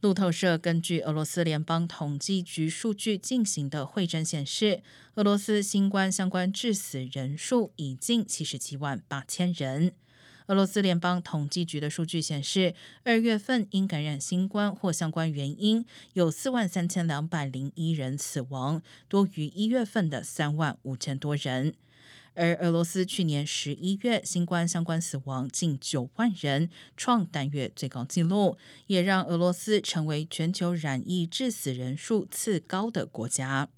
路透社根据俄罗斯联邦统计局数据进行的会诊显示，俄罗斯新冠相关致死人数已近七十七万八千人。俄罗斯联邦统计局的数据显示，二月份因感染新冠或相关原因，有四万三千两百零一人死亡，多于一月份的三万五千多人。而俄罗斯去年十一月新冠相关死亡近九万人，创单月最高纪录，也让俄罗斯成为全球染疫致死人数次高的国家。